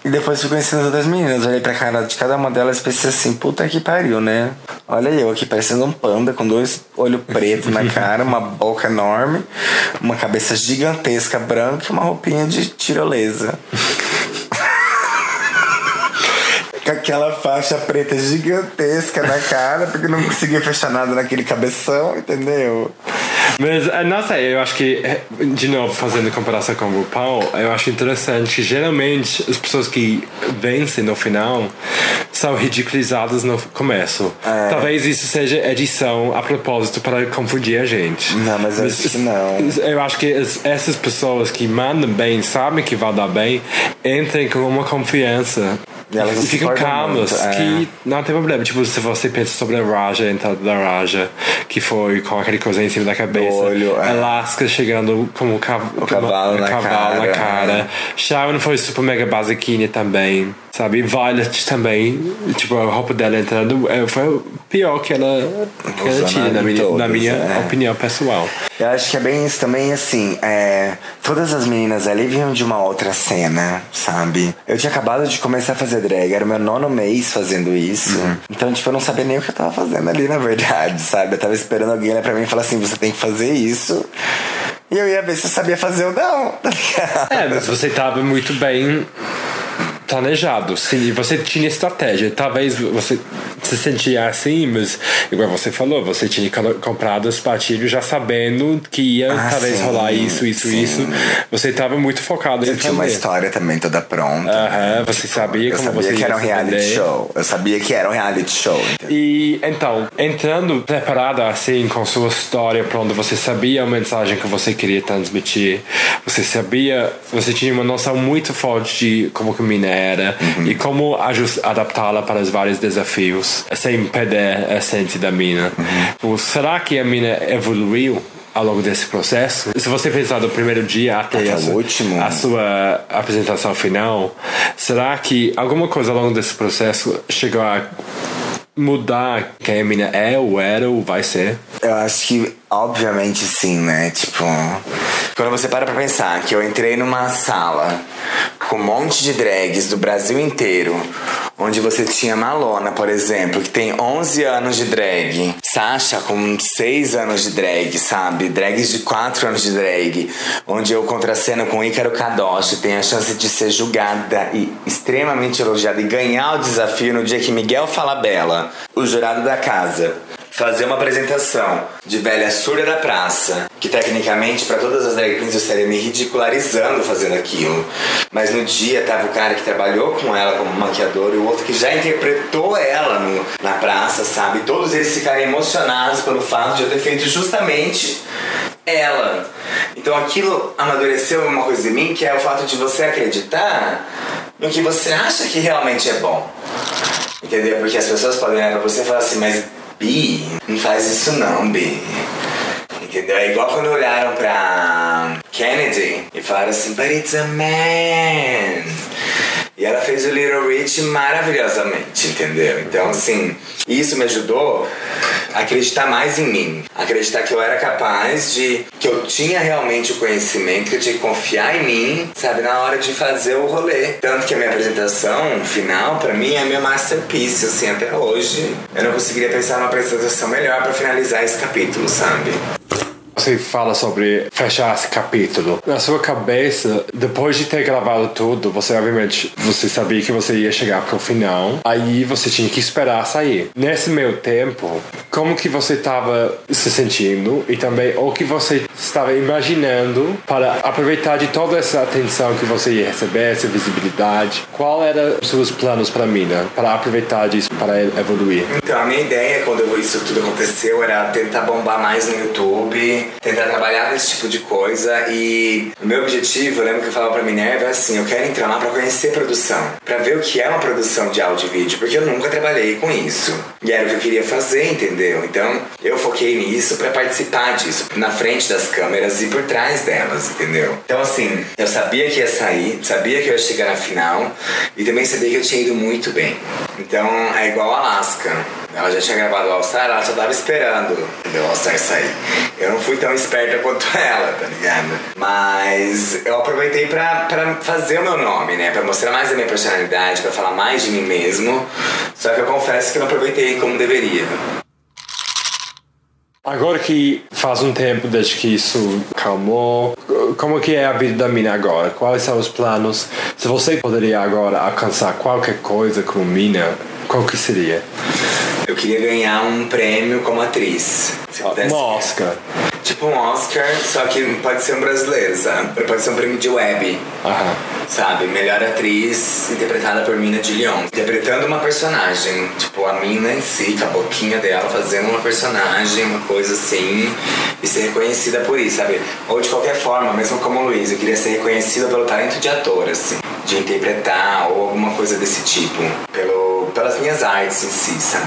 E depois fui conhecendo outras meninas, olhei pra cara de cada uma delas e pensei assim, puta que pariu, né? Olha eu aqui parecendo um panda com dois olhos pretos na cara, uma boca enorme, uma cabeça gigantesca branca e uma roupinha de tirolesa com aquela faixa preta gigantesca na cara, porque não conseguia fechar nada naquele cabeção, entendeu? Mas, eh, não sei, eu acho que, eh, de novo, fazendo comparação com o RuPaul, eu acho interessante que geralmente as pessoas que vencem no final são ridicularizadas no começo. É. Talvez isso seja edição a propósito para confundir a gente. Não, mas, mas acho que não. Eu acho que essas pessoas que mandam bem, sabem que vai dar bem, entrem com uma confiança e elas ficam calmas, é. que não tem problema. Tipo, se você pensa sobre a Raja, a entrada da Raja, que foi com aquele coisa em cima da cabeça. Do olho, é. Alaska chegando como cav o cavalo, na, cavalo cara, na cara. Sharon foi super mega basiquinha também. Sabe? Violet também, tipo, a roupa dela entrando é, foi o pior que ela, que ela tinha, na minha, todas, na minha é. opinião pessoal. Eu acho que é bem isso também, assim, é, todas as meninas ali vinham de uma outra cena, sabe? Eu tinha acabado de começar a fazer drag, era o meu nono mês fazendo isso. Uhum. Então, tipo, eu não sabia nem o que eu tava fazendo ali, na verdade, sabe? Eu tava esperando alguém olhar pra mim e falar assim, você tem que fazer isso. E eu ia ver se eu sabia fazer ou não, tá ligado? É, mas você tava muito bem planejado. Sim, você tinha estratégia. Talvez você se sentia assim, mas igual você falou, você tinha comprado os patilhos já sabendo que ia ah, talvez sim, rolar isso, isso, sim. isso. Você estava muito focado eu em tinha uma história também toda pronta. Aham, você tipo, sabia como sabia você que era um reality show. Eu sabia que era um reality show. Entendeu? E então, entrando preparada assim com sua história pronta, você sabia a mensagem que você queria transmitir. Você sabia, você tinha uma noção muito forte de como que mina era uhum. e como adaptá-la para os vários desafios sem perder a essência da mina. Uhum. Será que a mina evoluiu ao longo desse processo. Se você pensar do primeiro dia até, a, a, sua apresentação final, será que alguma coisa ao longo desse processo chegou a mudar quem a mina é, ou era, ou vai ser? Eu acho que, obviamente, sim, né? Tipo, quando você para pra pensar que eu entrei numa sala com um monte de drags do Brasil inteiro, onde você tinha Malona, por exemplo, que tem 11 anos de drag, Sasha com 6 anos de drag, sabe? Drags de 4 anos de drag, onde eu contraceno com Ícaro Kadoshi, tenho a chance de ser julgada e extremamente elogiada e ganhar o desafio no dia que Miguel Falabella, o jurado da casa, fazer uma apresentação de velha surda da praça, que tecnicamente para todas as drag queens eu estaria me ridicularizando fazendo aquilo. Mas no dia tava o cara que trabalhou com ela como maquiador e o outro que já interpretou ela no, na praça, sabe? Todos eles ficaram emocionados pelo fato de eu ter feito justamente ela. Então aquilo amadureceu uma coisa em mim que é o fato de você acreditar no que você acha que realmente é bom. Entendeu? Porque as pessoas podem olhar pra você e falar assim, mas Bi, não faz isso não, Bi. Entendeu? É igual quando olharam pra Kennedy e falaram assim, but it's a man. E ela fez o Little Rich maravilhosamente, entendeu? Então, assim, isso me ajudou a acreditar mais em mim. Acreditar que eu era capaz de. que eu tinha realmente o conhecimento, que eu tinha que confiar em mim, sabe, na hora de fazer o rolê. Tanto que a minha apresentação final, pra mim, é minha masterpiece, assim, até hoje. Eu não conseguiria pensar numa apresentação melhor para finalizar esse capítulo, sabe? Você fala sobre fechar esse capítulo. Na sua cabeça, depois de ter gravado tudo, você obviamente você sabia que você ia chegar pro final. Aí você tinha que esperar sair. Nesse meio tempo, como que você estava se sentindo e também o que você estava imaginando para aproveitar de toda essa atenção que você ia receber, essa visibilidade? Qual eram os seus planos para mim, né? Para aproveitar disso, para evoluir? Então, a minha ideia quando isso tudo aconteceu era tentar bombar mais no YouTube, tentar trabalhar nesse tipo de coisa e o meu objetivo, eu lembro que eu falava pra Minerva assim, eu quero entrar lá pra conhecer produção, pra ver o que é uma produção de áudio e vídeo, porque eu nunca trabalhei com isso. E era o que eu queria fazer, entendeu? Então, eu foquei nisso pra participar disso, na frente das câmeras e por trás delas, entendeu? Então, assim, eu sabia que ia sair, sabia que eu ia chegar na final e também sabia que eu tinha ido muito bem. Então, é igual Alaska. Ela já tinha gravado o All-Star, ela só tava esperando o All-Star sair. Eu não fui tão esperta quanto ela, tá ligado? Mas eu aproveitei pra, pra fazer o meu nome, né? Pra mostrar mais a minha personalidade, pra falar mais de mim mesmo. Só que eu confesso que não aproveitei como deveria. Agora que faz um tempo desde que isso calmou, como que é a vida da mina agora? Quais são os planos? Se você poderia agora alcançar qualquer coisa como mina, qual que seria? Eu queria ganhar um prêmio como atriz. Se pudesse. Um Oscar. Tipo um Oscar, só que pode ser um brasileiro, sabe? Pode ser um prêmio de web. Aham. Sabe? Melhor atriz interpretada por Mina de Leon. Interpretando uma personagem. Tipo, a Mina em si, com a boquinha dela, fazendo uma personagem, uma coisa assim. E ser reconhecida por isso, sabe? Ou de qualquer forma, mesmo como Luiz, eu queria ser reconhecida pelo talento de ator, assim. De interpretar ou alguma coisa desse tipo. Pelo, pelas minhas artes em si, sabe?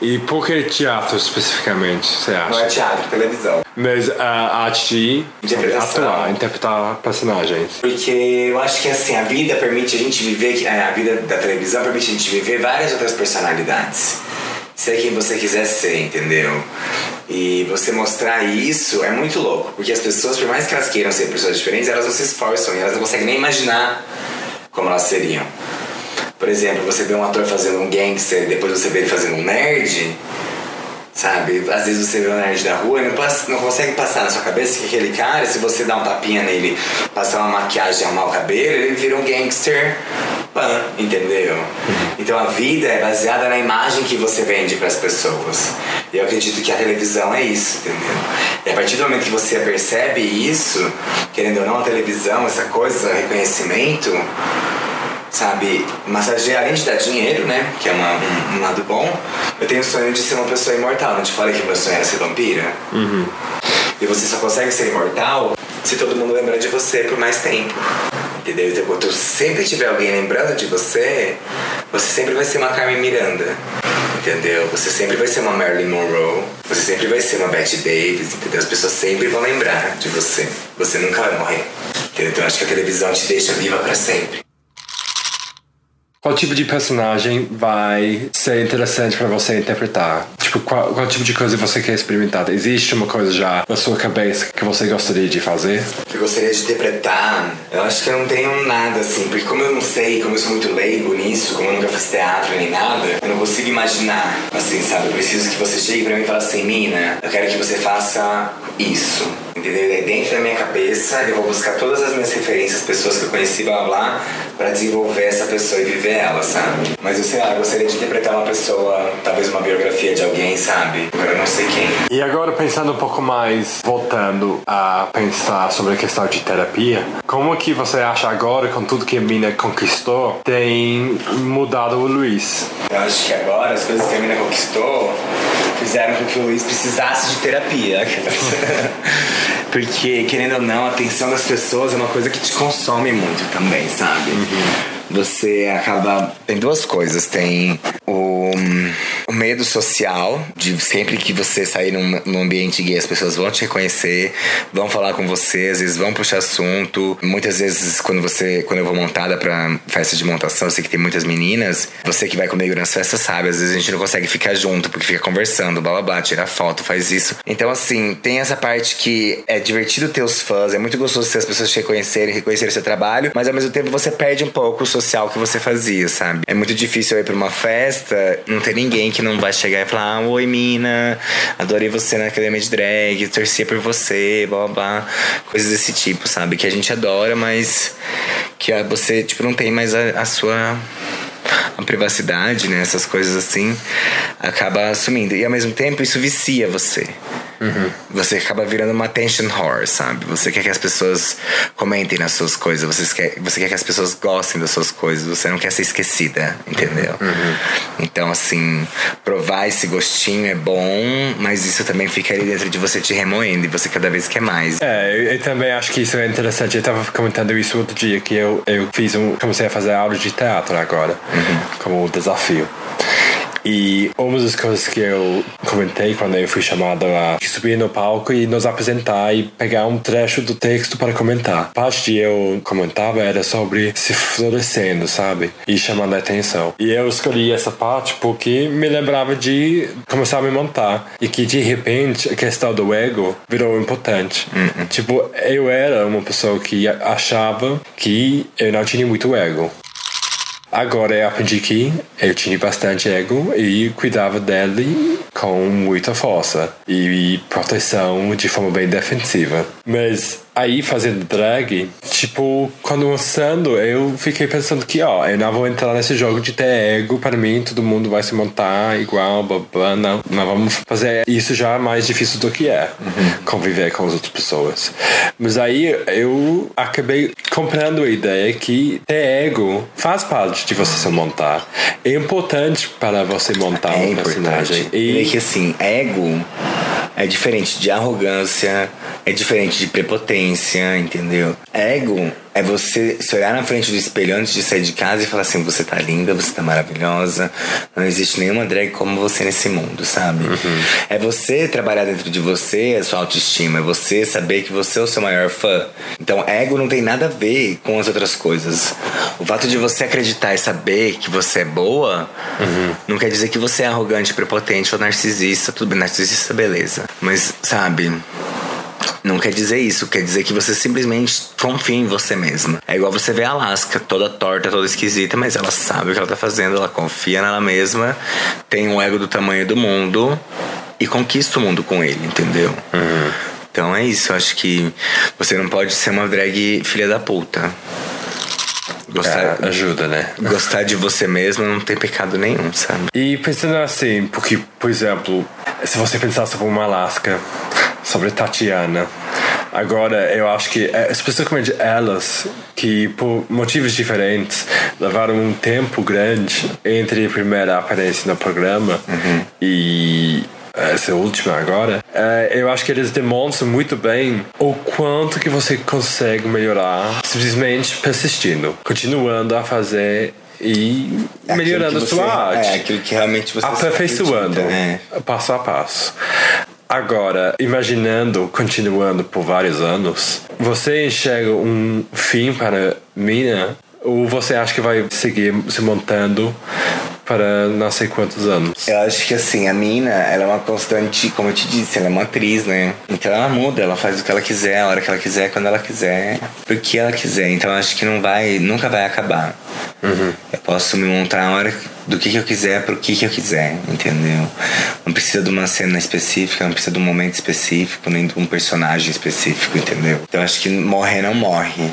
E por que teatro especificamente, você acha? Não é teatro, é televisão. Mas a arte de atuar, interpretar personagens. Porque eu acho que assim, a vida permite a gente viver, é, a vida da televisão permite a gente viver várias outras personalidades. Ser quem você quiser ser, entendeu? E você mostrar isso é muito louco, porque as pessoas, por mais que elas queiram ser pessoas diferentes, elas não se esforçam e elas não conseguem nem imaginar como elas seriam. Por exemplo, você vê um ator fazendo um gangster e depois você vê ele fazendo um nerd, sabe? Às vezes você vê um nerd da rua e não, passa- não consegue passar na sua cabeça que aquele cara, se você dá um tapinha nele, passar uma maquiagem e arrumar o cabelo, ele vira um gangster pan, entendeu? Então a vida é baseada na imagem que você vende para as pessoas. E eu acredito que a televisão é isso, entendeu? E a partir do momento que você percebe isso, querendo ou não, a televisão, essa coisa, reconhecimento, sabe, massagear, além de dar dinheiro, né, que é uma, um, um lado bom, eu tenho o sonho de ser uma pessoa imortal. Não te falei que meu sonho era ser vampira? E você só consegue ser imortal se todo mundo lembrar de você por mais tempo. Entendeu? Então, quando sempre tiver alguém lembrando de você, você sempre vai ser uma Carmen Miranda. Entendeu? Você sempre vai ser uma Marilyn Monroe. Você sempre vai ser uma Bette Davis. Entendeu? As pessoas sempre vão lembrar de você. Você nunca vai morrer. Entendeu? Então, eu acho que a televisão te deixa viva pra sempre. Qual tipo de personagem vai ser interessante pra você interpretar? Tipo, qual, qual tipo de coisa você quer experimentar? Existe uma coisa já na sua cabeça que você gostaria de fazer? que eu gostaria de interpretar, eu acho que eu não tenho nada assim, porque como eu não sei, como eu sou muito leigo nisso, como eu nunca fiz teatro nem nada, eu não consigo imaginar, assim, sabe? Eu preciso que você chegue pra mim e fale assim, Mina, eu quero que você faça isso. Entendeu? daí dentro da minha cabeça eu vou buscar todas as minhas referências, pessoas que eu conheci, blá blá, pra desenvolver essa pessoa e viver ela, sabe? Mas eu sei lá, eu gostaria de interpretar uma pessoa, talvez uma biografia de alguém, sabe? Agora eu não sei quem. E agora pensando um pouco mais, voltando a pensar sobre a questão de terapia, como que você acha agora, com tudo que a mina conquistou, tem mudado o Luiz? Eu acho que agora as coisas que a mina conquistou fizeram com que o Luiz precisasse de terapia. Porque, querendo ou não, a atenção das pessoas é uma coisa que te consome muito também, sabe? Você acaba. Tem duas coisas. Tem o, o medo social, de sempre que você sair num, num ambiente gay, as pessoas vão te reconhecer, vão falar com você, às vezes vão puxar assunto. Muitas vezes, quando você. Quando eu vou montada pra festa de montação, eu sei que tem muitas meninas. Você que vai comigo nas festas sabe, às vezes a gente não consegue ficar junto, porque fica conversando, blá blá blá, tira foto, faz isso. Então, assim, tem essa parte que é divertido ter os fãs, é muito gostoso ter as pessoas te reconhecerem, reconhecerem seu trabalho, mas ao mesmo tempo você perde um pouco o social que você fazia, sabe? É muito difícil eu ir pra uma festa, não ter ninguém que não vai chegar e falar: ah, Oi, mina, adorei você na academia de drag, torcia por você, blá blá. Coisas desse tipo, sabe? Que a gente adora, mas que você, tipo, não tem mais a, a sua a privacidade, né? Essas coisas assim, acaba assumindo. E ao mesmo tempo isso vicia você. Você acaba virando uma attention whore, sabe? Você quer que as pessoas comentem nas suas coisas, você quer, você quer que as pessoas gostem das suas coisas, você não quer ser esquecida, entendeu? Então, assim, provar esse gostinho é bom, mas isso também fica ali dentro de você te remoendo e você cada vez quer mais. É, eu, eu também acho que isso é interessante. Eu tava comentando isso outro dia, que eu, eu fiz um. Comecei a fazer aula de teatro agora, como desafio. E uma das coisas que eu comentei quando eu fui chamado a subir no palco e nos apresentar e pegar um trecho do texto para comentar. A parte que eu comentava era sobre se florescendo, sabe? E chamando a atenção. E eu escolhi essa parte porque me lembrava de começar a me montar. E que de repente a questão do ego virou importante. Tipo, eu era uma pessoa que achava que eu não tinha muito ego. Agora eu aprendi que eu tinha bastante ego e cuidava dele com muita força e proteção de forma bem defensiva. Mas aí fazendo drag, tipo, quando lançando, eu fiquei pensando que, ó, eu não vou entrar nesse jogo de ter ego para mim, todo mundo vai se montar igual, blá, blá, não, não vamos fazer isso já mais difícil do que é, conviver com as outras pessoas. Mas aí eu acabei comprando a ideia que ter ego faz parte de você se montar. É importante para você montar É um importante. personagem. E que assim, ego é diferente de arrogância, é diferente de prepotência, entendeu? Ego é você se olhar na frente do espelho antes de sair de casa e falar assim: você tá linda, você tá maravilhosa, não existe nenhuma drag como você nesse mundo, sabe? É você trabalhar dentro de você a sua autoestima, é você saber que você é o seu maior fã. Então, ego não tem nada a ver com as outras coisas. O fato de você acreditar e saber que você é boa não quer dizer que você é arrogante, prepotente ou narcisista. Tudo bem, narcisista, beleza. Mas, sabe. Não quer dizer isso, quer dizer que você simplesmente confia em você mesma. É igual você ver a Alaska, toda torta, toda esquisita, mas ela sabe o que ela tá fazendo, ela confia nela mesma, tem um ego do tamanho do mundo e conquista o mundo com ele, entendeu? Então é isso, eu acho que você não pode ser uma drag filha da puta. Gostar, É, ajuda, né? gostar de você mesma não tem pecado nenhum, sabe? E pensando assim, porque, por exemplo, se você pensar sobre uma Alaska, sobre Tatiana, agora eu acho que, é, especificamente elas, que por motivos diferentes levaram um tempo grande entre a primeira aparência no programa e essa última agora, é, eu acho que eles demonstram muito bem o quanto que você consegue melhorar simplesmente persistindo, continuando a fazer e É melhorando a sua você- arte. É, aquilo que realmente você aperfeiçoando acredita, é. passo a passo. Agora, imaginando, continuando por vários anos, você enxerga um fim para Mina ou você acha que vai seguir se montando para não sei quantos anos? Eu acho que assim, a mina, ela é uma constante, como eu te disse, ela é uma atriz, né? Então ela muda, ela faz o que ela quiser, a hora que ela quiser, quando ela quiser, porque ela quiser. Então eu acho que não vai, nunca vai acabar. Eu posso me montar a hora do que, que eu quiser pro que, que eu quiser, entendeu? Não precisa de uma cena específica, não precisa de um momento específico, nem de um personagem específico, entendeu? Então acho que morrer não morre.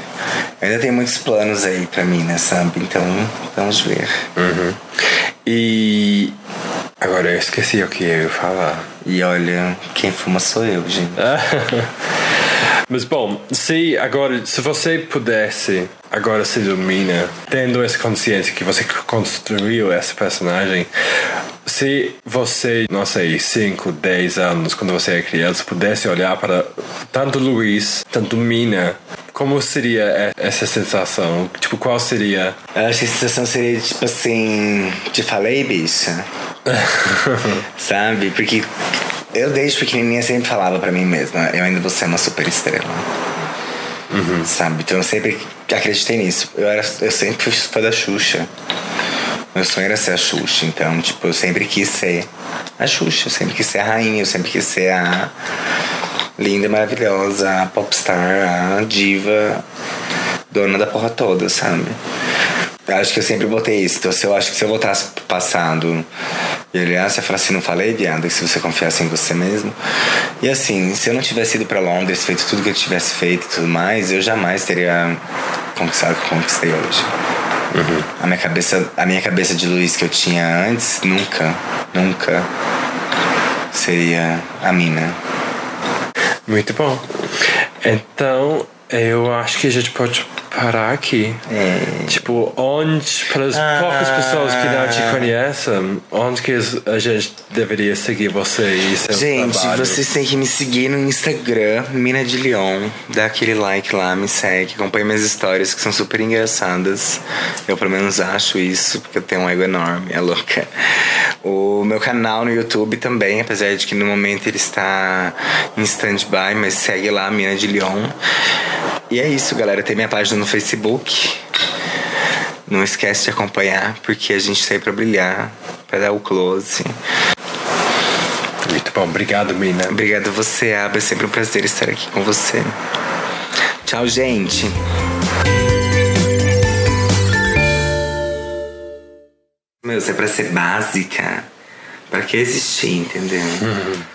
Eu ainda tem muitos planos aí pra mim, né, sabe? Então vamos ver. Uhum. E agora eu esqueci o que eu ia falar. E olha, quem fuma sou eu, gente. Mas bom, se agora, se você pudesse agora se ilumina, tendo essa consciência que você construiu essa personagem, se você, não sei, 5, 10 anos, quando você é criança, pudesse olhar para tanto Luiz, tanto Mina, como seria essa sensação? Tipo, qual seria? Eu acho que a sensação seria tipo assim: te falei, bicha. Sabe? Porque eu desde pequenininha sempre falava para mim mesma: eu ainda vou ser uma super estrela. Uhum. Sabe? Então eu sempre acreditei nisso. Eu, era, eu sempre fui fã da Xuxa. Meu sonho era ser a Xuxa. Então, tipo, eu sempre quis ser a Xuxa. Eu sempre quis ser a rainha. Eu sempre quis ser a linda, maravilhosa, a popstar, a diva, dona da porra toda, sabe? Eu acho que eu sempre botei isso. Então, se eu acho que se eu voltasse passado e olhasse, eu falasse assim: não falei, viado, se você confiasse em você mesmo. E assim, se eu não tivesse ido para Londres, feito tudo que eu tivesse feito e tudo mais, eu jamais teria conquistado o que conquistei hoje. Uhum. A, minha cabeça, a minha cabeça de Luiz que eu tinha antes, nunca, nunca seria a minha. Muito bom. Então, eu acho que a gente pode parar aqui. É. Tipo, onde, para as ah. poucas pessoas que não te conhecem, onde que a gente deveria seguir você e seu Gente, trabalho? vocês têm que me seguir no Instagram, Mina de Leon. Dá aquele like lá, me segue, acompanha minhas histórias que são super engraçadas. Eu pelo menos acho isso, porque eu tenho um ego enorme, é louca. O meu canal no YouTube também, apesar de que no momento ele está em stand-by, mas segue lá, Mina de Leon. E é isso, galera. Tem minha página no Facebook. Não esquece de acompanhar, porque a gente sai pra brilhar, pra dar o close. Muito bom, obrigado, Mina. Obrigado você, Aba. É sempre um prazer estar aqui com você. Tchau, gente. Meu, isso é pra ser básica. Pra que existir, entendeu? Uhum.